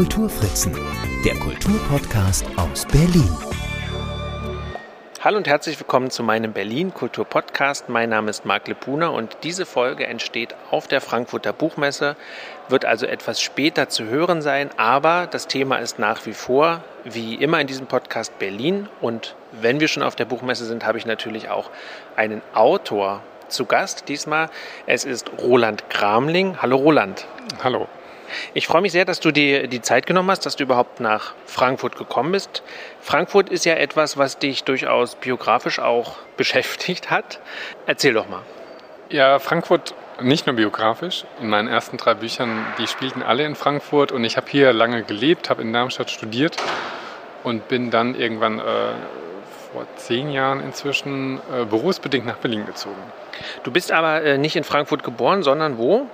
Kulturfritzen, der Kulturpodcast aus Berlin. Hallo und herzlich willkommen zu meinem Berlin Kultur Podcast. Mein Name ist Marc Lepuna und diese Folge entsteht auf der Frankfurter Buchmesse, wird also etwas später zu hören sein, aber das Thema ist nach wie vor, wie immer in diesem Podcast, Berlin. Und wenn wir schon auf der Buchmesse sind, habe ich natürlich auch einen Autor zu Gast diesmal. Es ist Roland Kramling. Hallo Roland. Hallo. Ich freue mich sehr, dass du dir die Zeit genommen hast, dass du überhaupt nach Frankfurt gekommen bist. Frankfurt ist ja etwas, was dich durchaus biografisch auch beschäftigt hat. Erzähl doch mal. Ja, Frankfurt nicht nur biografisch. In meinen ersten drei Büchern, die spielten alle in Frankfurt und ich habe hier lange gelebt, habe in Darmstadt studiert und bin dann irgendwann äh, vor zehn Jahren inzwischen äh, berufsbedingt nach Berlin gezogen. Du bist aber äh, nicht in Frankfurt geboren, sondern wo?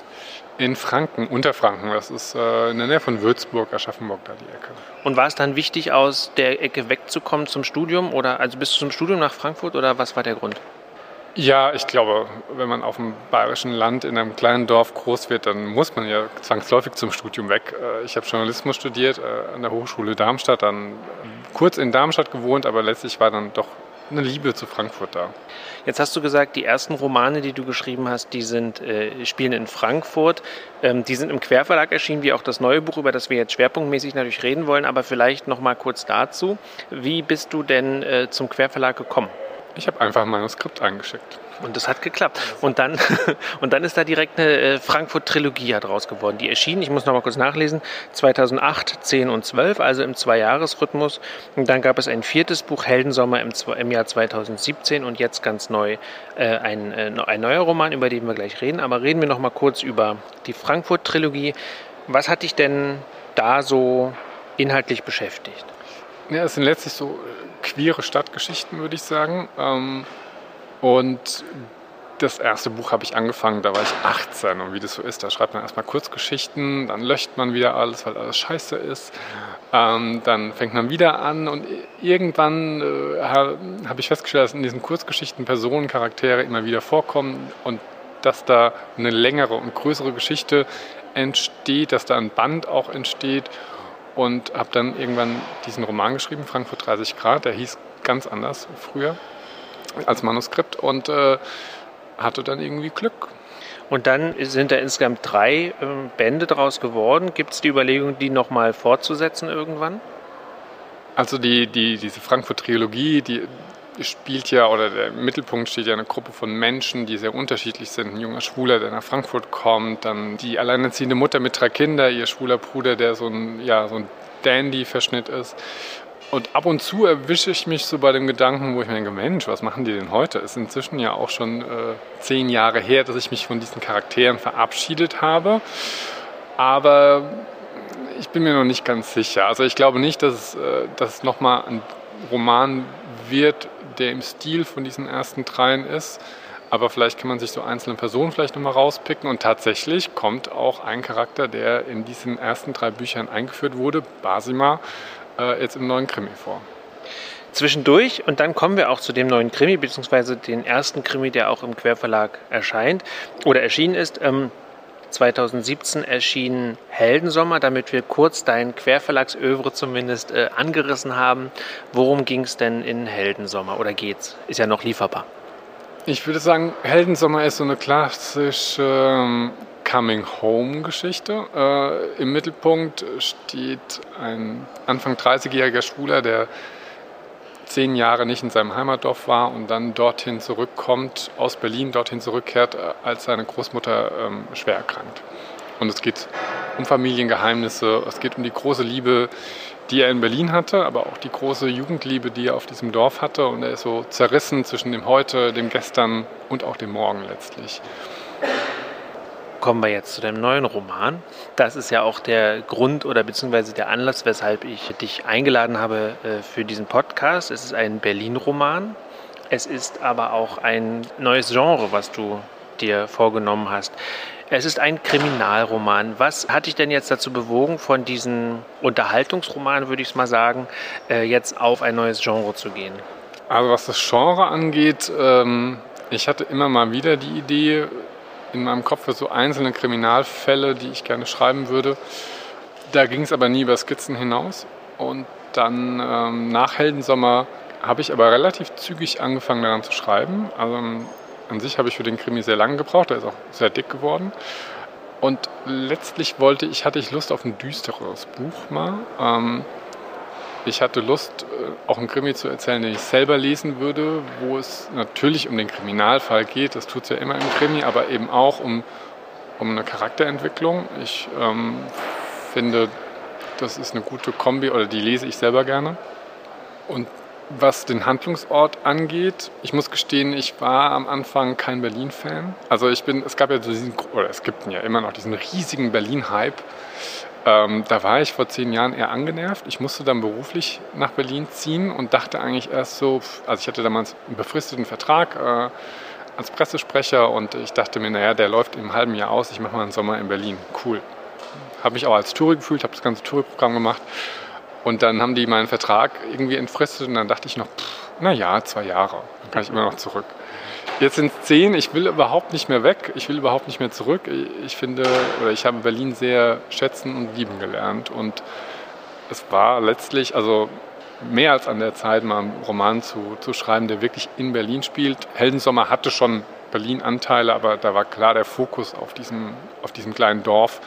In Franken, Unterfranken. Das ist äh, in der Nähe von Würzburg, Aschaffenburg, da die Ecke. Und war es dann wichtig, aus der Ecke wegzukommen zum Studium? Oder also bist du zum Studium nach Frankfurt oder was war der Grund? Ja, ich glaube, wenn man auf dem bayerischen Land in einem kleinen Dorf groß wird, dann muss man ja zwangsläufig zum Studium weg. Äh, ich habe Journalismus studiert äh, an der Hochschule Darmstadt, dann kurz in Darmstadt gewohnt, aber letztlich war dann doch eine Liebe zu Frankfurt da. Jetzt hast du gesagt, die ersten Romane, die du geschrieben hast, die sind, äh, spielen in Frankfurt. Ähm, die sind im Querverlag erschienen, wie auch das neue Buch, über das wir jetzt schwerpunktmäßig natürlich reden wollen. Aber vielleicht noch mal kurz dazu. Wie bist du denn äh, zum Querverlag gekommen? Ich habe einfach ein Manuskript eingeschickt. Und das hat geklappt. Und dann, und dann ist da direkt eine äh, Frankfurt-Trilogie draus geworden. Die erschien, ich muss noch mal kurz nachlesen, 2008, 10 und 12, also im Zweijahresrhythmus. Und dann gab es ein viertes Buch, Heldensommer im, im Jahr 2017 und jetzt ganz neu äh, ein, äh, ein neuer Roman, über den wir gleich reden. Aber reden wir noch mal kurz über die Frankfurt-Trilogie. Was hat dich denn da so inhaltlich beschäftigt? Ja, es sind letztlich so queere Stadtgeschichten, würde ich sagen. Ähm, und das erste Buch habe ich angefangen, da war ich 18 und wie das so ist, da schreibt man erstmal Kurzgeschichten, dann löscht man wieder alles, weil alles scheiße ist. Ähm, dann fängt man wieder an und irgendwann äh, habe ich festgestellt, dass in diesen Kurzgeschichten Personen, Charaktere immer wieder vorkommen und dass da eine längere und größere Geschichte entsteht, dass da ein Band auch entsteht und habe dann irgendwann diesen Roman geschrieben, Frankfurt 30 Grad, der hieß ganz anders früher als Manuskript und äh, hatte dann irgendwie Glück. Und dann sind da insgesamt drei äh, Bände daraus geworden. Gibt es die Überlegung, die nochmal fortzusetzen irgendwann? Also die, die, diese Frankfurt-Trilogie, die spielt ja, oder der Mittelpunkt steht ja eine Gruppe von Menschen, die sehr unterschiedlich sind. Ein junger Schwuler, der nach Frankfurt kommt, dann die alleinerziehende Mutter mit drei Kindern, ihr schwuler Bruder, der so ein, ja, so ein Dandy-Verschnitt ist. Und ab und zu erwische ich mich so bei dem Gedanken, wo ich mir denke, Mensch, was machen die denn heute? Es ist inzwischen ja auch schon äh, zehn Jahre her, dass ich mich von diesen Charakteren verabschiedet habe. Aber ich bin mir noch nicht ganz sicher. Also ich glaube nicht, dass äh, dass es nochmal ein Roman wird, der im Stil von diesen ersten dreien ist. Aber vielleicht kann man sich so einzelne Personen vielleicht nochmal rauspicken. Und tatsächlich kommt auch ein Charakter, der in diesen ersten drei Büchern eingeführt wurde, Basima, äh, jetzt im neuen Krimi vor. Zwischendurch, und dann kommen wir auch zu dem neuen Krimi, beziehungsweise den ersten Krimi, der auch im Querverlag erscheint oder erschienen ist. Ähm, 2017 erschien Heldensommer, damit wir kurz dein Querverlagsövre zumindest äh, angerissen haben. Worum ging es denn in Heldensommer oder geht's? Ist ja noch lieferbar. Ich würde sagen, Heldensommer ist so eine klassische ähm, Coming-Home-Geschichte. Äh, Im Mittelpunkt steht ein Anfang 30-jähriger Schwuler, der zehn Jahre nicht in seinem Heimatdorf war und dann dorthin zurückkommt, aus Berlin dorthin zurückkehrt, äh, als seine Großmutter ähm, schwer erkrankt. Und es geht um Familiengeheimnisse, es geht um die große Liebe, die er in Berlin hatte, aber auch die große Jugendliebe, die er auf diesem Dorf hatte. Und er ist so zerrissen zwischen dem Heute, dem Gestern und auch dem Morgen letztlich kommen wir jetzt zu dem neuen Roman. Das ist ja auch der Grund oder beziehungsweise der Anlass, weshalb ich dich eingeladen habe äh, für diesen Podcast. Es ist ein Berlin-Roman. Es ist aber auch ein neues Genre, was du dir vorgenommen hast. Es ist ein Kriminalroman. Was hat dich denn jetzt dazu bewogen, von diesem Unterhaltungsroman, würde ich es mal sagen, äh, jetzt auf ein neues Genre zu gehen? Also was das Genre angeht, ähm, ich hatte immer mal wieder die Idee, in meinem Kopf für so einzelne Kriminalfälle, die ich gerne schreiben würde. Da ging es aber nie über Skizzen hinaus. Und dann ähm, nach Heldensommer habe ich aber relativ zügig angefangen daran zu schreiben. Also an sich habe ich für den Krimi sehr lange gebraucht, der ist auch sehr dick geworden. Und letztlich wollte ich, hatte ich Lust auf ein düsteres Buch mal. Ähm, ich hatte Lust, äh, auch einen Krimi zu erzählen, den ich selber lesen würde, wo es natürlich um den Kriminalfall geht. Das tut es ja immer im Krimi, aber eben auch um, um eine Charakterentwicklung. Ich ähm, finde, das ist eine gute Kombi oder die lese ich selber gerne. Und was den Handlungsort angeht, ich muss gestehen, ich war am Anfang kein Berlin-Fan. Also ich bin, es gab ja diesen, oder es gibt ja immer noch diesen riesigen Berlin-Hype. Ähm, da war ich vor zehn Jahren eher angenervt. Ich musste dann beruflich nach Berlin ziehen und dachte eigentlich erst so, also ich hatte damals einen befristeten Vertrag äh, als Pressesprecher und ich dachte mir, naja, der läuft im halben Jahr aus, ich mache mal einen Sommer in Berlin. Cool. Habe mich auch als Touri gefühlt, habe das ganze Touri-Programm gemacht und dann haben die meinen Vertrag irgendwie entfristet und dann dachte ich noch, pff, na ja, zwei Jahre, dann kann ich immer noch zurück. Jetzt sind es zehn, ich will überhaupt nicht mehr weg, ich will überhaupt nicht mehr zurück. Ich finde, oder ich habe Berlin sehr schätzen und lieben gelernt und es war letztlich, also mehr als an der Zeit, mal einen Roman zu, zu schreiben, der wirklich in Berlin spielt. Heldensommer hatte schon Berlin-Anteile, aber da war klar der Fokus auf diesem, auf diesem kleinen Dorf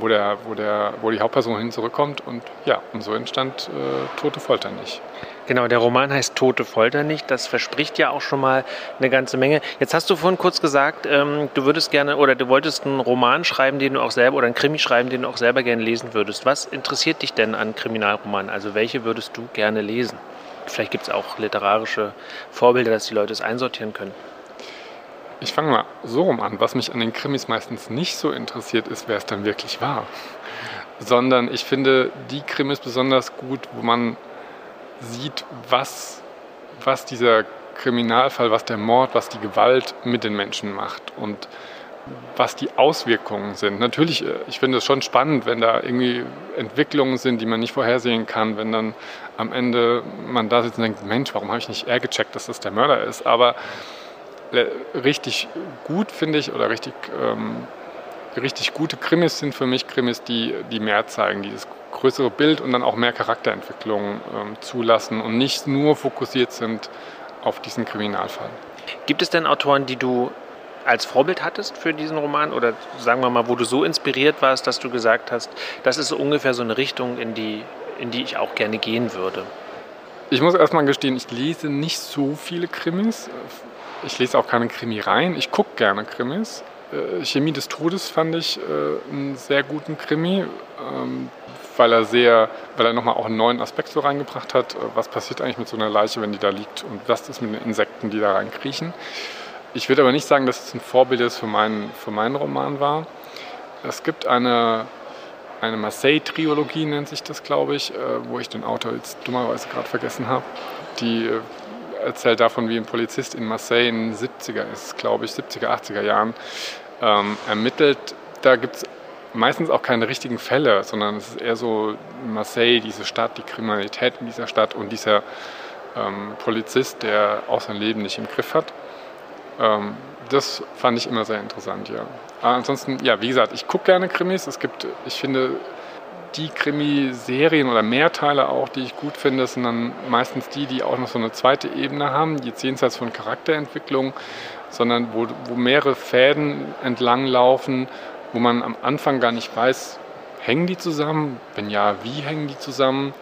wo, der, wo, der, wo die Hauptperson hin zurückkommt. Und ja, und so entstand äh, Tote Folter nicht. Genau, der Roman heißt Tote Folter nicht. Das verspricht ja auch schon mal eine ganze Menge. Jetzt hast du vorhin kurz gesagt, ähm, du würdest gerne oder du wolltest einen Roman schreiben, den du auch selber oder einen Krimi schreiben, den du auch selber gerne lesen würdest. Was interessiert dich denn an Kriminalromanen? Also welche würdest du gerne lesen? Vielleicht gibt es auch literarische Vorbilder, dass die Leute es einsortieren können. Ich fange mal so rum an. Was mich an den Krimis meistens nicht so interessiert, ist, wer es dann wirklich war. Sondern ich finde die Krimis besonders gut, wo man sieht, was, was dieser Kriminalfall, was der Mord, was die Gewalt mit den Menschen macht und was die Auswirkungen sind. Natürlich, äh, ich finde es schon spannend, wenn da irgendwie Entwicklungen sind, die man nicht vorhersehen kann, wenn dann am Ende man da sitzt und denkt, Mensch, warum habe ich nicht eher gecheckt, dass das der Mörder ist? Aber richtig gut, finde ich, oder richtig, ähm, richtig gute Krimis sind für mich Krimis, die, die mehr zeigen, die das größere Bild und dann auch mehr Charakterentwicklung ähm, zulassen und nicht nur fokussiert sind auf diesen Kriminalfall. Gibt es denn Autoren, die du als Vorbild hattest für diesen Roman oder sagen wir mal, wo du so inspiriert warst, dass du gesagt hast, das ist so ungefähr so eine Richtung, in die, in die ich auch gerne gehen würde? Ich muss erstmal gestehen, ich lese nicht so viele Krimis. Ich lese auch keine Krimi rein. Ich gucke gerne Krimis. Äh, Chemie des Todes fand ich äh, einen sehr guten Krimi, ähm, weil er sehr, weil er nochmal auch einen neuen Aspekt so reingebracht hat. Äh, was passiert eigentlich mit so einer Leiche, wenn die da liegt und was ist mit den Insekten, die da reinkriechen. Ich würde aber nicht sagen, dass es ein Vorbild ist für meinen, für meinen Roman war. Es gibt eine, eine Marseille-Triologie, nennt sich das, glaube ich, wo ich den Autor jetzt dummerweise gerade vergessen habe. Die erzählt davon, wie ein Polizist in Marseille in den 70er ist, glaube ich, 70er, 80er Jahren ähm, ermittelt. Da gibt es meistens auch keine richtigen Fälle, sondern es ist eher so Marseille, diese Stadt, die Kriminalität in dieser Stadt und dieser ähm, Polizist, der auch sein Leben nicht im Griff hat. Ähm, das fand ich immer sehr interessant, ja. Aber ansonsten, ja, wie gesagt, ich gucke gerne Krimis. Es gibt, ich finde, die Krimiserien oder Mehrteile auch, die ich gut finde, sind dann meistens die, die auch noch so eine zweite Ebene haben, jetzt jenseits von Charakterentwicklung, sondern wo, wo mehrere Fäden entlang laufen, wo man am Anfang gar nicht weiß, hängen die zusammen? Wenn ja, wie hängen die zusammen?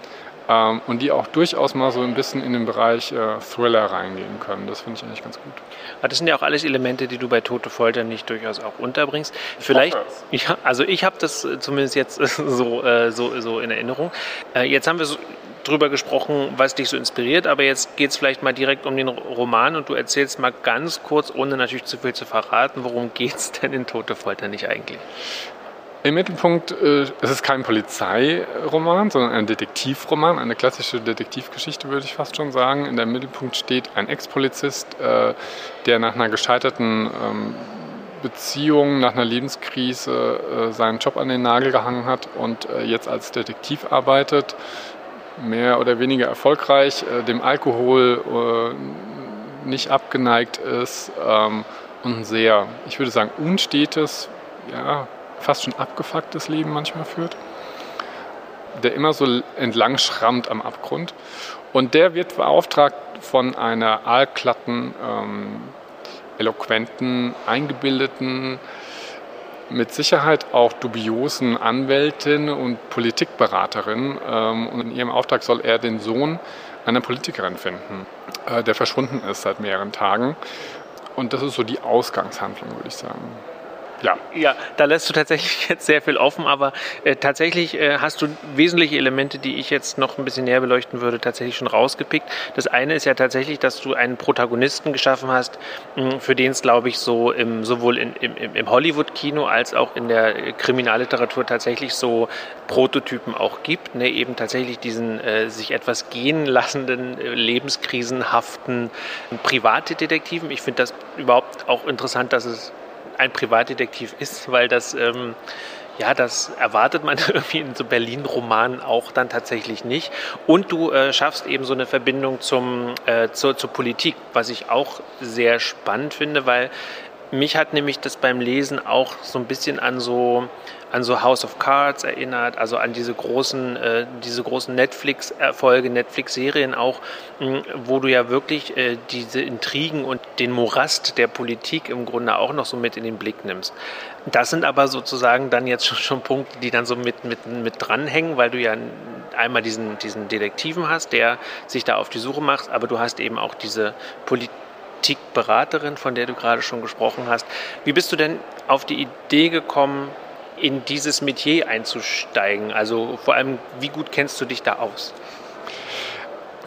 Ähm, und die auch durchaus mal so ein bisschen in den Bereich äh, Thriller reingehen können. Das finde ich eigentlich ganz gut. Aber das sind ja auch alles Elemente, die du bei Tote Folter nicht durchaus auch unterbringst. Vielleicht, ja, also ich habe das äh, zumindest jetzt so, äh, so, so in Erinnerung. Äh, jetzt haben wir so drüber gesprochen, was dich so inspiriert, aber jetzt geht es vielleicht mal direkt um den Roman und du erzählst mal ganz kurz, ohne natürlich zu viel zu verraten, worum geht es denn in Tote Folter nicht eigentlich? Im Mittelpunkt äh, es ist kein Polizeiroman, sondern ein Detektivroman, eine klassische Detektivgeschichte, würde ich fast schon sagen. In der Mittelpunkt steht ein Ex-Polizist, äh, der nach einer gescheiterten ähm, Beziehung, nach einer Lebenskrise äh, seinen Job an den Nagel gehangen hat und äh, jetzt als Detektiv arbeitet, mehr oder weniger erfolgreich, äh, dem Alkohol äh, nicht abgeneigt ist ähm, und sehr, ich würde sagen, unstetes, ja, fast schon abgefucktes Leben manchmal führt. der immer so entlang schrammt am Abgrund. Und der wird beauftragt von einer aalglatten, ähm, eloquenten, eingebildeten, mit Sicherheit auch dubiosen Anwältin und Politikberaterin. Ähm, und in ihrem Auftrag soll er den Sohn einer Politikerin finden, äh, der verschwunden ist seit mehreren Tagen. Und das ist so die Ausgangshandlung, würde ich sagen. Ja. ja, da lässt du tatsächlich jetzt sehr viel offen, aber äh, tatsächlich äh, hast du wesentliche Elemente, die ich jetzt noch ein bisschen näher beleuchten würde, tatsächlich schon rausgepickt. Das eine ist ja tatsächlich, dass du einen Protagonisten geschaffen hast, mh, für den es, glaube ich, so im, sowohl in, im, im Hollywood-Kino als auch in der Kriminalliteratur tatsächlich so Prototypen auch gibt. Ne? Eben tatsächlich diesen äh, sich etwas gehen lassenden, äh, lebenskrisenhaften Privatdetektiven. Ich finde das überhaupt auch interessant, dass es ein Privatdetektiv ist, weil das, ähm, ja, das erwartet man irgendwie in so Berlin-Romanen auch dann tatsächlich nicht. Und du äh, schaffst eben so eine Verbindung zum, äh, zur, zur Politik, was ich auch sehr spannend finde, weil mich hat nämlich das beim Lesen auch so ein bisschen an so an so House of Cards erinnert, also an diese großen, äh, diese großen Netflix-Erfolge, Netflix-Serien auch, mh, wo du ja wirklich äh, diese Intrigen und den Morast der Politik im Grunde auch noch so mit in den Blick nimmst. Das sind aber sozusagen dann jetzt schon, schon Punkte, die dann so mit, mit, mit dranhängen, weil du ja einmal diesen, diesen Detektiven hast, der sich da auf die Suche macht, aber du hast eben auch diese Politikberaterin, von der du gerade schon gesprochen hast. Wie bist du denn auf die Idee gekommen, in dieses Metier einzusteigen? Also vor allem, wie gut kennst du dich da aus?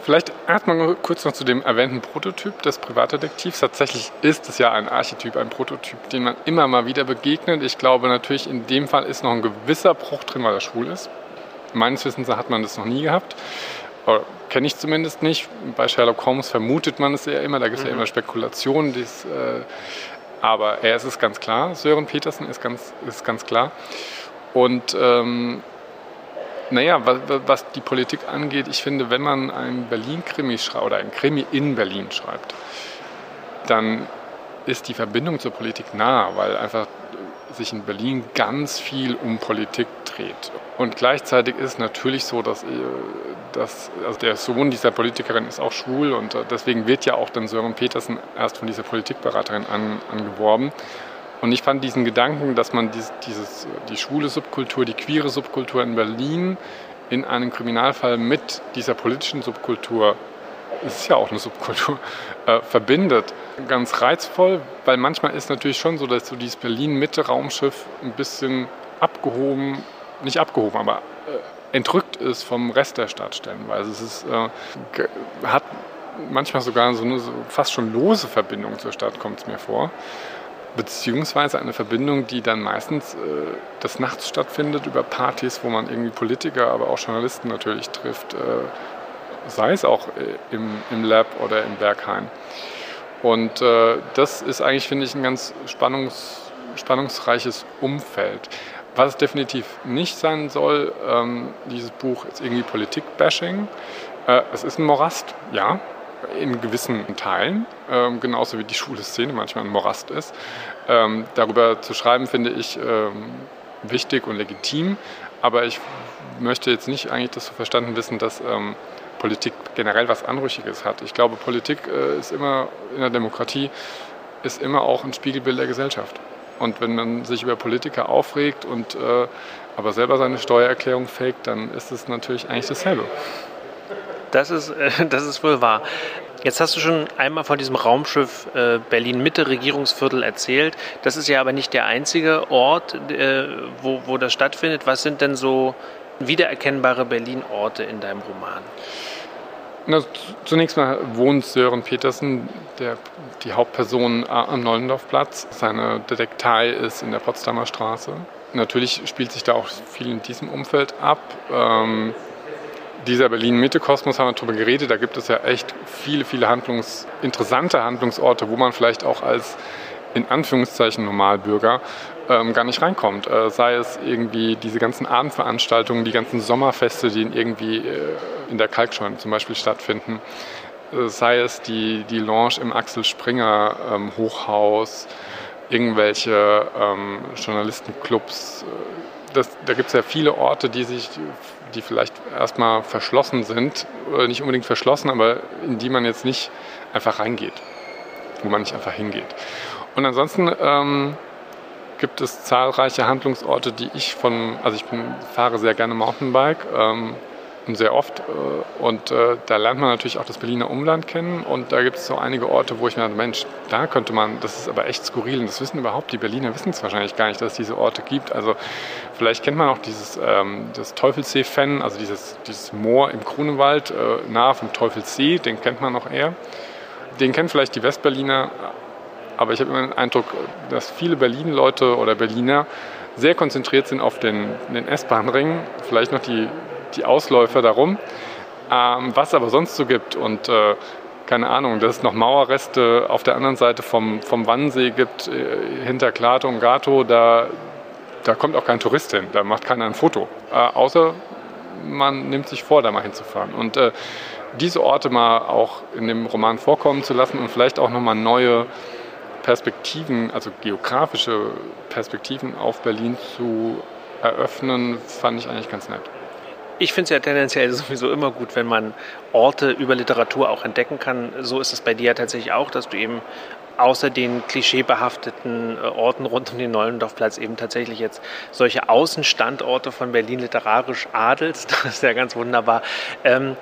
Vielleicht erstmal kurz noch zu dem erwähnten Prototyp des Privatdetektivs. Tatsächlich ist es ja ein Archetyp, ein Prototyp, den man immer mal wieder begegnet. Ich glaube natürlich, in dem Fall ist noch ein gewisser Bruch drin, weil er schwul ist. Meines Wissens hat man das noch nie gehabt. Kenne ich zumindest nicht. Bei Sherlock Holmes vermutet man es ja immer. Da gibt es mhm. ja immer Spekulationen. Dies, äh, aber er ist es ganz klar, Sören Petersen ist ganz, ist ganz klar. Und ähm, naja, was, was, die Politik angeht, ich finde, wenn man ein Berlin-Krimi schreibt oder ein Krimi in Berlin schreibt, dann ist die Verbindung zur Politik nah, weil einfach sich in Berlin ganz viel um Politik dreht. Und gleichzeitig ist es natürlich so, dass, äh, dass also der Sohn dieser Politikerin ist auch schwul und äh, deswegen wird ja auch dann Sören Petersen erst von dieser Politikberaterin an, angeworben. Und ich fand diesen Gedanken, dass man dieses, dieses, die schwule Subkultur, die queere Subkultur in Berlin in einem Kriminalfall mit dieser politischen Subkultur es ist ja auch eine Subkultur, äh, verbindet. Ganz reizvoll, weil manchmal ist natürlich schon so, dass so dieses Berlin-Mitte-Raumschiff ein bisschen abgehoben, nicht abgehoben, aber entrückt ist vom Rest der Stadt stellenweise. Es ist, äh, hat manchmal sogar so eine so fast schon lose Verbindung zur Stadt, kommt es mir vor. Beziehungsweise eine Verbindung, die dann meistens äh, des Nachts stattfindet über Partys, wo man irgendwie Politiker, aber auch Journalisten natürlich trifft, äh, sei es auch äh, im, im Lab oder im Berghain. Und äh, das ist eigentlich, finde ich, ein ganz spannungs, spannungsreiches Umfeld. Was es definitiv nicht sein soll, ähm, dieses Buch ist irgendwie Politik-Bashing. Äh, es ist ein Morast, ja, in gewissen Teilen, ähm, genauso wie die schwule Szene manchmal ein Morast ist. Ähm, darüber zu schreiben, finde ich ähm, wichtig und legitim, aber ich möchte jetzt nicht eigentlich das so verstanden wissen, dass ähm, Politik generell was Anrüchiges hat. Ich glaube, Politik äh, ist immer in der Demokratie ist immer auch ein Spiegelbild der Gesellschaft. Und wenn man sich über Politiker aufregt und äh, aber selber seine Steuererklärung faked, dann ist es natürlich eigentlich dasselbe. Das ist, äh, das ist wohl wahr. Jetzt hast du schon einmal von diesem Raumschiff äh, Berlin-Mitte Regierungsviertel erzählt. Das ist ja aber nicht der einzige Ort, äh, wo, wo das stattfindet. Was sind denn so wiedererkennbare Berlin-Orte in deinem Roman? Na, zunächst mal wohnt Sören Petersen, der, die Hauptperson am Neulendorfplatz. Seine Detektei ist in der Potsdamer Straße. Natürlich spielt sich da auch viel in diesem Umfeld ab. Ähm, dieser Berlin-Mitte-Kosmos haben wir darüber geredet. Da gibt es ja echt viele, viele Handlungs-, interessante Handlungsorte, wo man vielleicht auch als in Anführungszeichen Normalbürger ähm, gar nicht reinkommt. Äh, sei es irgendwie diese ganzen Abendveranstaltungen, die ganzen Sommerfeste, die irgendwie äh, in der Kalkscheune zum Beispiel stattfinden. Äh, sei es die, die Lounge im Axel Springer ähm, Hochhaus, irgendwelche ähm, Journalistenclubs. Äh, das, da gibt es ja viele Orte, die sich die vielleicht erstmal verschlossen sind, oder nicht unbedingt verschlossen, aber in die man jetzt nicht einfach reingeht, wo man nicht einfach hingeht. Und ansonsten ähm, gibt es zahlreiche Handlungsorte, die ich von, also ich bin, fahre sehr gerne Mountainbike ähm, und sehr oft äh, und äh, da lernt man natürlich auch das Berliner Umland kennen und da gibt es so einige Orte, wo ich mir dachte, Mensch, da könnte man, das ist aber echt skurril und das wissen überhaupt, die Berliner wissen es wahrscheinlich gar nicht, dass es diese Orte gibt. Also vielleicht kennt man auch dieses, ähm, das Teufelssee-Fenn, also dieses, dieses Moor im Grunewald äh, nahe vom Teufelssee, den kennt man noch eher. Den kennen vielleicht die Westberliner, aber ich habe immer den Eindruck, dass viele Berlin-Leute oder Berliner sehr konzentriert sind auf den, den S-Bahn-Ring, vielleicht noch die, die Ausläufer darum, ähm, was aber sonst so gibt. Und äh, keine Ahnung, dass es noch Mauerreste auf der anderen Seite vom, vom Wannsee gibt, äh, hinter Klato und Gato, da, da kommt auch kein Tourist hin, da macht keiner ein Foto. Äh, außer man nimmt sich vor, da mal hinzufahren. Und äh, diese Orte mal auch in dem Roman vorkommen zu lassen und vielleicht auch nochmal neue Perspektiven, also geografische Perspektiven auf Berlin zu eröffnen, fand ich eigentlich ganz nett. Ich finde es ja tendenziell sowieso immer gut, wenn man Orte über Literatur auch entdecken kann. So ist es bei dir ja tatsächlich auch, dass du eben außer den klischeebehafteten äh, Orten rund um den Neulendorfplatz eben tatsächlich jetzt solche Außenstandorte von Berlin literarisch adelst. Das ist ja ganz wunderbar. Ähm,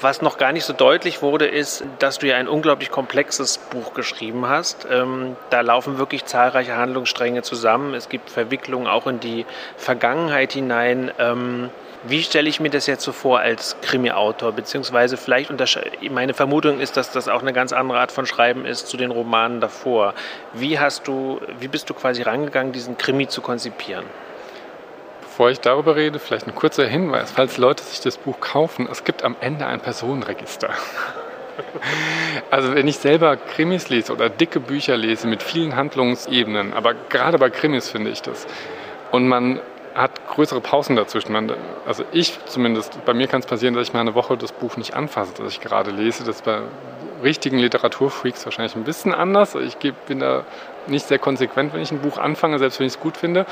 was noch gar nicht so deutlich wurde, ist, dass du ja ein unglaublich komplexes Buch geschrieben hast. Ähm, da laufen wirklich zahlreiche Handlungsstränge zusammen. Es gibt Verwicklungen auch in die Vergangenheit hinein. Ähm, wie stelle ich mir das jetzt so vor als Krimi-Autor? Beziehungsweise vielleicht, meine Vermutung ist, dass das auch eine ganz andere Art von Schreiben ist zu den Romanen davor. Wie hast du, wie bist du quasi rangegangen, diesen Krimi zu konzipieren? Bevor ich darüber rede, vielleicht ein kurzer Hinweis, falls Leute sich das Buch kaufen, es gibt am Ende ein Personenregister. Also wenn ich selber Krimis lese oder dicke Bücher lese mit vielen Handlungsebenen, aber gerade bei Krimis finde ich das, und man hat größere Pausen dazwischen. Man, also ich zumindest, bei mir kann es passieren, dass ich mal eine Woche das Buch nicht anfasse, das ich gerade lese. Das ist bei richtigen Literaturfreaks wahrscheinlich ein bisschen anders. Ich bin da nicht sehr konsequent, wenn ich ein Buch anfange, selbst wenn ich es gut finde.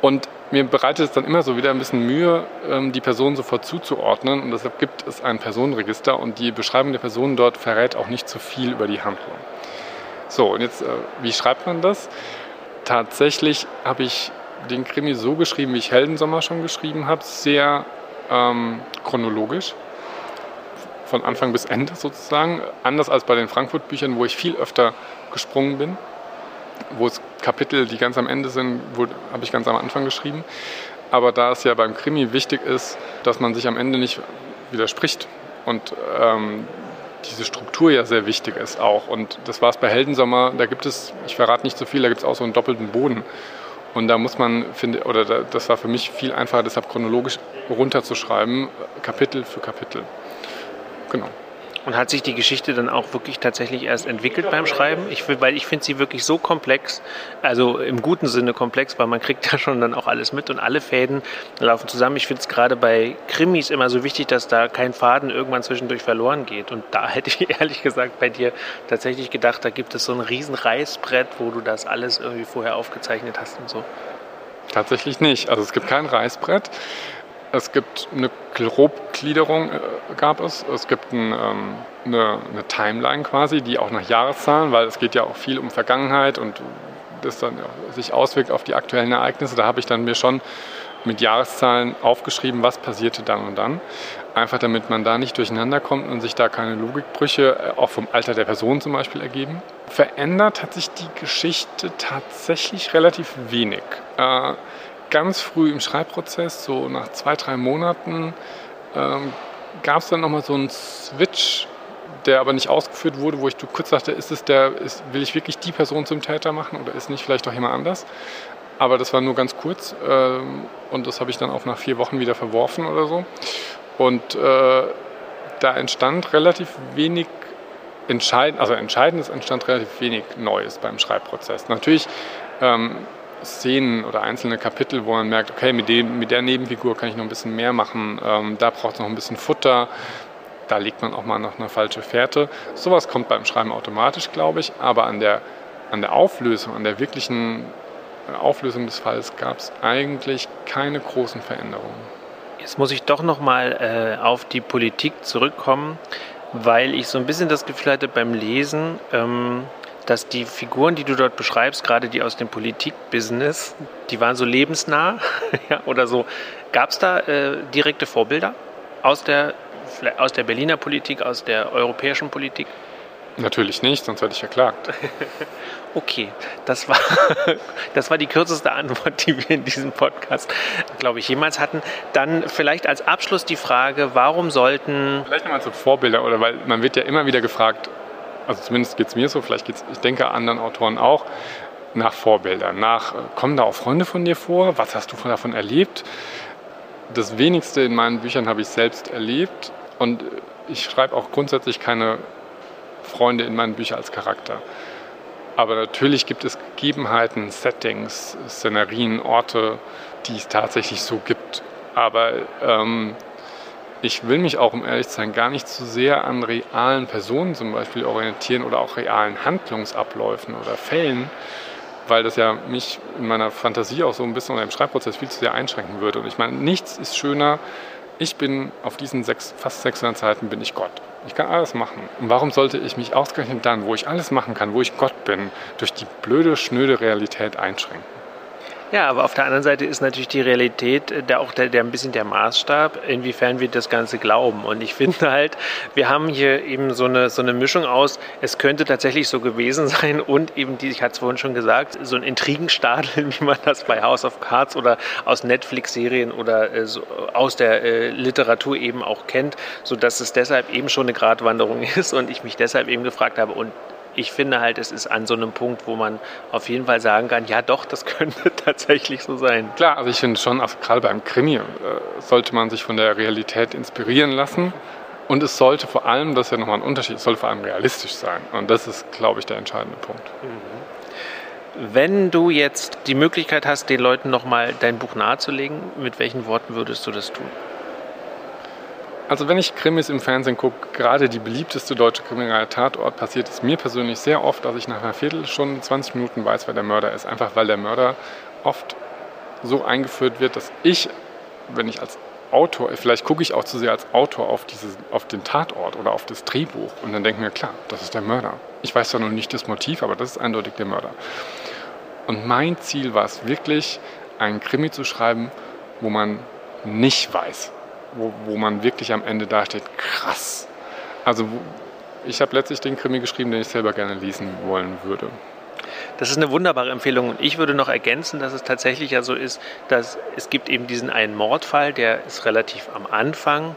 Und mir bereitet es dann immer so wieder ein bisschen Mühe, ähm, die Person sofort zuzuordnen. Und deshalb gibt es ein Personenregister und die Beschreibung der Person dort verrät auch nicht zu viel über die Handlung. So, und jetzt, äh, wie schreibt man das? Tatsächlich habe ich den Krimi so geschrieben, wie ich Heldensommer schon geschrieben habe, sehr ähm, chronologisch von Anfang bis Ende sozusagen. Anders als bei den Frankfurt-Büchern, wo ich viel öfter gesprungen bin wo es Kapitel, die ganz am Ende sind, habe ich ganz am Anfang geschrieben. Aber da es ja beim Krimi wichtig ist, dass man sich am Ende nicht widerspricht und ähm, diese Struktur ja sehr wichtig ist auch. Und das war es bei Heldensommer, da gibt es, ich verrate nicht so viel, da gibt es auch so einen doppelten Boden. Und da muss man, finde, oder das war für mich viel einfacher, deshalb chronologisch runterzuschreiben, Kapitel für Kapitel. Genau. Und hat sich die Geschichte dann auch wirklich tatsächlich erst entwickelt beim Schreiben? Ich, weil ich finde sie wirklich so komplex, also im guten Sinne komplex, weil man kriegt ja schon dann auch alles mit und alle Fäden laufen zusammen. Ich finde es gerade bei Krimis immer so wichtig, dass da kein Faden irgendwann zwischendurch verloren geht. Und da hätte ich ehrlich gesagt bei dir tatsächlich gedacht, da gibt es so ein riesen Reißbrett, wo du das alles irgendwie vorher aufgezeichnet hast und so. Tatsächlich nicht. Also es gibt kein Reißbrett. Es gibt eine Grobgliederung, äh, gab es. Es gibt ein, ähm, eine, eine, Timeline quasi, die auch nach Jahreszahlen, weil es geht ja auch viel um Vergangenheit und das dann sich auswirkt auf die aktuellen Ereignisse. Da habe ich dann mir schon mit Jahreszahlen aufgeschrieben, was passierte dann und dann. Einfach damit man da nicht durcheinander kommt und sich da keine Logikbrüche, äh, auch vom Alter der Person zum Beispiel, ergeben. Verändert hat sich die Geschichte tatsächlich relativ wenig. Äh, ganz früh im Schreibprozess, so nach zwei, drei Monaten, ähm, gab es dann nochmal so einen Switch, der aber nicht ausgeführt wurde, wo ich kurz dachte, ist es der, ist, will ich wirklich die Person zum Täter machen oder ist nicht vielleicht doch jemand anders? Aber das war nur ganz kurz ähm, und das habe ich dann auch nach vier Wochen wieder verworfen oder so. Und äh, da entstand relativ wenig entscheidend, also entscheidendes entstand relativ wenig Neues beim Schreibprozess. Natürlich ähm, Szenen oder einzelne Kapitel, wo man merkt, okay, mit, dem, mit der Nebenfigur kann ich noch ein bisschen mehr machen, ähm, da braucht es noch ein bisschen Futter, da legt man auch mal noch eine falsche Fährte. Sowas kommt beim Schreiben automatisch, glaube ich, aber an der, an der Auflösung, an der wirklichen Auflösung des Falls gab es eigentlich keine großen Veränderungen. Jetzt muss ich doch noch mal äh, auf die Politik zurückkommen, weil ich so ein bisschen das Gefühl hatte beim Lesen, ähm, dass die Figuren, die du dort beschreibst, gerade die aus dem Politikbusiness, die waren so lebensnah ja, oder so. Gab es da äh, direkte Vorbilder aus der, aus der Berliner Politik, aus der europäischen Politik? Natürlich nicht, sonst hätte ich erklagt. Okay, das war, das war die kürzeste Antwort, die wir in diesem Podcast, glaube ich, jemals hatten. Dann vielleicht als Abschluss die Frage, warum sollten... Vielleicht nochmal zu Vorbilder, oder weil man wird ja immer wieder gefragt, also zumindest geht es mir so, vielleicht geht es, ich denke, anderen Autoren auch, nach Vorbildern, nach, kommen da auch Freunde von dir vor? Was hast du davon erlebt? Das wenigste in meinen Büchern habe ich selbst erlebt und ich schreibe auch grundsätzlich keine Freunde in meinen Büchern als Charakter. Aber natürlich gibt es Gegebenheiten, Settings, Szenarien, Orte, die es tatsächlich so gibt. Aber ähm, ich will mich auch, um ehrlich zu sein, gar nicht zu sehr an realen Personen zum Beispiel orientieren oder auch realen Handlungsabläufen oder Fällen, weil das ja mich in meiner Fantasie auch so ein bisschen oder im Schreibprozess viel zu sehr einschränken würde. Und ich meine, nichts ist schöner. Ich bin auf diesen sechs, fast 600 Seiten bin ich Gott. Ich kann alles machen. Und warum sollte ich mich ausgerechnet dann, wo ich alles machen kann, wo ich Gott bin, durch die blöde, schnöde Realität einschränken? Ja, aber auf der anderen Seite ist natürlich die Realität äh, der auch der, der ein bisschen der Maßstab, inwiefern wir das Ganze glauben. Und ich finde halt, wir haben hier eben so eine, so eine Mischung aus, es könnte tatsächlich so gewesen sein und eben die, ich hatte es vorhin schon gesagt, so ein Intrigenstadel, wie man das bei House of Cards oder aus Netflix-Serien oder äh, so aus der äh, Literatur eben auch kennt, sodass es deshalb eben schon eine Gratwanderung ist und ich mich deshalb eben gefragt habe, und ich finde halt, es ist an so einem Punkt, wo man auf jeden Fall sagen kann, ja doch, das könnte tatsächlich so sein. Klar, also ich finde schon, also gerade beim Krimi äh, sollte man sich von der Realität inspirieren lassen. Und es sollte vor allem, das ist ja nochmal ein Unterschied, es sollte vor allem realistisch sein. Und das ist, glaube ich, der entscheidende Punkt. Mhm. Wenn du jetzt die Möglichkeit hast, den Leuten nochmal dein Buch nahezulegen, mit welchen Worten würdest du das tun? Also wenn ich Krimis im Fernsehen gucke, gerade die beliebteste deutsche Kriminalreihe Tatort, passiert es mir persönlich sehr oft, dass ich nach einer Viertelstunde, 20 Minuten weiß, wer der Mörder ist. Einfach weil der Mörder oft so eingeführt wird, dass ich, wenn ich als Autor, vielleicht gucke ich auch zu sehr als Autor auf, diese, auf den Tatort oder auf das Drehbuch und dann denke mir, klar, das ist der Mörder. Ich weiß zwar noch nicht das Motiv, aber das ist eindeutig der Mörder. Und mein Ziel war es wirklich, einen Krimi zu schreiben, wo man nicht weiß, wo, wo man wirklich am Ende dasteht, krass. Also ich habe letztlich den Krimi geschrieben, den ich selber gerne lesen wollen würde. Das ist eine wunderbare Empfehlung. Und ich würde noch ergänzen, dass es tatsächlich ja so ist, dass es gibt eben diesen einen Mordfall, der ist relativ am Anfang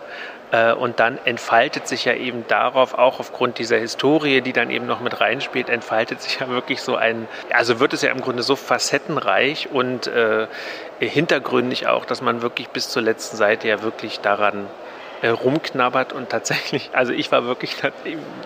äh, und dann entfaltet sich ja eben darauf, auch aufgrund dieser Historie, die dann eben noch mit reinspielt, entfaltet sich ja wirklich so ein, also wird es ja im Grunde so facettenreich und äh, hintergründig auch, dass man wirklich bis zur letzten Seite ja wirklich daran rumknabbert und tatsächlich, also ich war wirklich,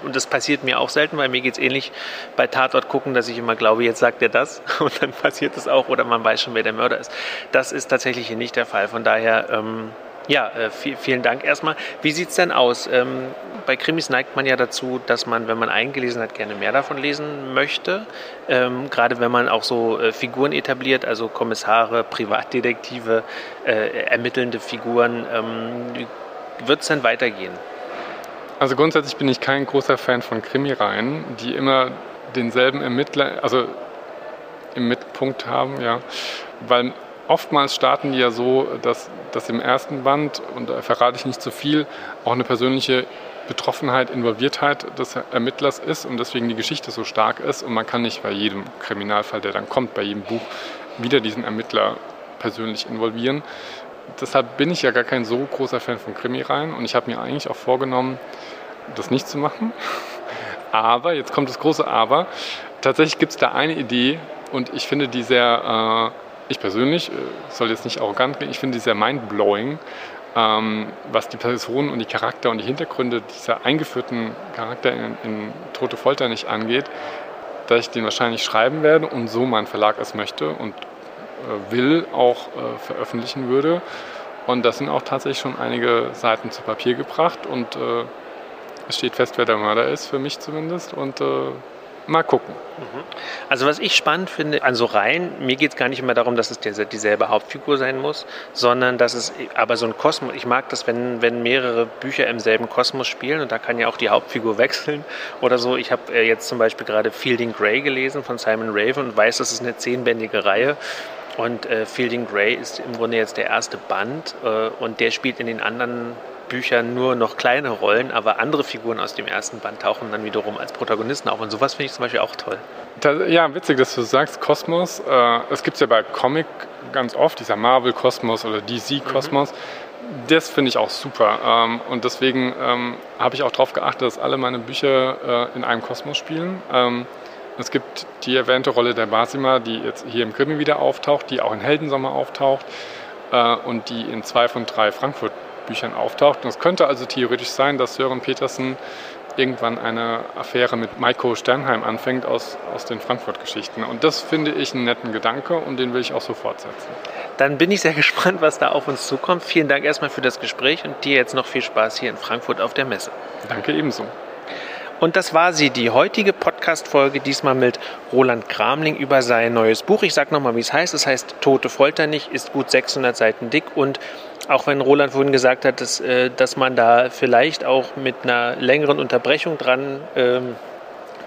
und das passiert mir auch selten, weil mir geht es ähnlich bei Tatort gucken, dass ich immer glaube, jetzt sagt er das und dann passiert es auch oder man weiß schon, wer der Mörder ist. Das ist tatsächlich hier nicht der Fall. Von daher, ähm, ja, äh, viel, vielen Dank erstmal. Wie sieht es denn aus? Ähm, bei Krimis neigt man ja dazu, dass man, wenn man eingelesen hat, gerne mehr davon lesen möchte. Ähm, gerade wenn man auch so äh, Figuren etabliert, also Kommissare, Privatdetektive, äh, ermittelnde Figuren. Ähm, Wird es denn weitergehen? Also grundsätzlich bin ich kein großer Fan von Krimireihen, die immer denselben Ermittler, also im Mittelpunkt haben, ja, weil oftmals starten die ja so, dass, dass im ersten Band, und da verrate ich nicht zu viel, auch eine persönliche Betroffenheit, Involviertheit des Ermittlers ist und deswegen die Geschichte so stark ist. Und man kann nicht bei jedem Kriminalfall, der dann kommt, bei jedem Buch wieder diesen Ermittler persönlich involvieren. Deshalb bin ich ja gar kein so großer Fan von Krimireihen und ich habe mir eigentlich auch vorgenommen, das nicht zu machen. Aber, jetzt kommt das große Aber, tatsächlich gibt es da eine Idee und ich finde die sehr äh, ich persönlich, äh, soll jetzt nicht arrogant klingen, ich finde die sehr mindblowing, ähm, was die Personen und die Charakter und die Hintergründe dieser eingeführten Charakter in, in Tote Folter nicht angeht, dass ich den wahrscheinlich schreiben werde und so mein Verlag es möchte und will auch äh, veröffentlichen würde. Und das sind auch tatsächlich schon einige Seiten zu Papier gebracht und äh, es steht fest, wer der Mörder ist, für mich zumindest. Und äh, mal gucken. Also was ich spannend finde an so Reihen, mir geht es gar nicht immer darum, dass es dieselbe Hauptfigur sein muss, sondern dass es aber so ein Kosmos, ich mag das, wenn, wenn mehrere Bücher im selben Kosmos spielen und da kann ja auch die Hauptfigur wechseln oder so. Ich habe äh, jetzt zum Beispiel gerade Fielding Grey gelesen von Simon Raven und weiß, das ist eine zehnbändige Reihe. Und äh, Fielding Grey ist im Grunde jetzt der erste Band äh, und der spielt in den anderen Büchern nur noch kleine Rollen, aber andere Figuren aus dem ersten Band tauchen dann wiederum als Protagonisten auf. Und sowas finde ich zum Beispiel auch toll. Ja, witzig, dass du sagst, Kosmos. Äh, es gibt es ja bei Comic ganz oft, dieser Marvel-Kosmos oder DC-Kosmos. Mhm. Das finde ich auch super. Ähm, und deswegen ähm, habe ich auch darauf geachtet, dass alle meine Bücher äh, in einem Kosmos spielen. Ähm, es gibt die erwähnte Rolle der Basima, die jetzt hier im Krimi wieder auftaucht, die auch in Heldensommer auftaucht äh, und die in zwei von drei Frankfurt Büchern auftaucht. Und es könnte also theoretisch sein, dass Sören Petersen irgendwann eine Affäre mit Maiko Sternheim anfängt aus, aus den Frankfurt-Geschichten. Und das finde ich einen netten Gedanke und den will ich auch so fortsetzen. Dann bin ich sehr gespannt, was da auf uns zukommt. Vielen Dank erstmal für das Gespräch und dir jetzt noch viel Spaß hier in Frankfurt auf der Messe. Danke ebenso. Und das war sie, die heutige Podcast-Folge, diesmal mit Roland Kramling über sein neues Buch. Ich sage nochmal, wie es heißt. Es heißt Tote Folter nicht, ist gut 600 Seiten dick und auch wenn Roland vorhin gesagt hat, dass, äh, dass man da vielleicht auch mit einer längeren Unterbrechung dran ähm,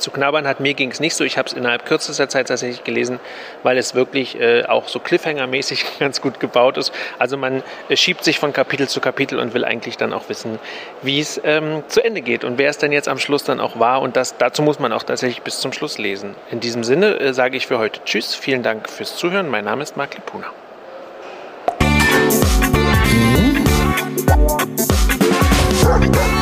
zu knabbern hat. Mir ging es nicht so. Ich habe es innerhalb kürzester Zeit tatsächlich gelesen, weil es wirklich äh, auch so Cliffhanger-mäßig ganz gut gebaut ist. Also man äh, schiebt sich von Kapitel zu Kapitel und will eigentlich dann auch wissen, wie es ähm, zu Ende geht und wer es dann jetzt am Schluss dann auch war. Und das, dazu muss man auch tatsächlich bis zum Schluss lesen. In diesem Sinne äh, sage ich für heute Tschüss. Vielen Dank fürs Zuhören. Mein Name ist Marc Lipuna. Die